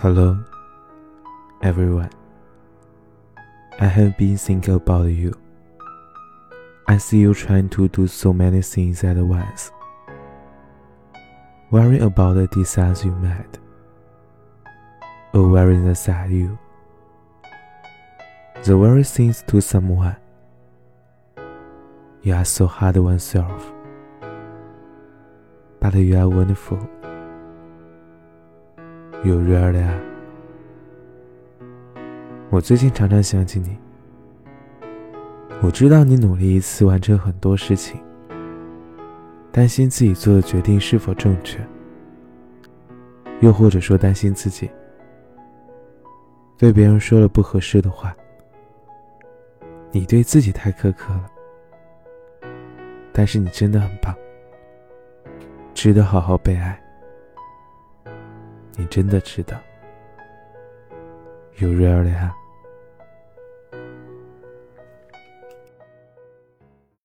Hello, everyone. I have been thinking about you. I see you trying to do so many things at once. Worrying about the disaster you met, or worrying sad you. The very things to someone. You are so hard on yourself. But you are wonderful. You really are. 我最近常常想起你。我知道你努力一次完成很多事情，担心自己做的决定是否正确，又或者说担心自己对别人说了不合适的话。你对自己太苛刻了，但是你真的很棒，值得好好被爱。你真的知道？You really have.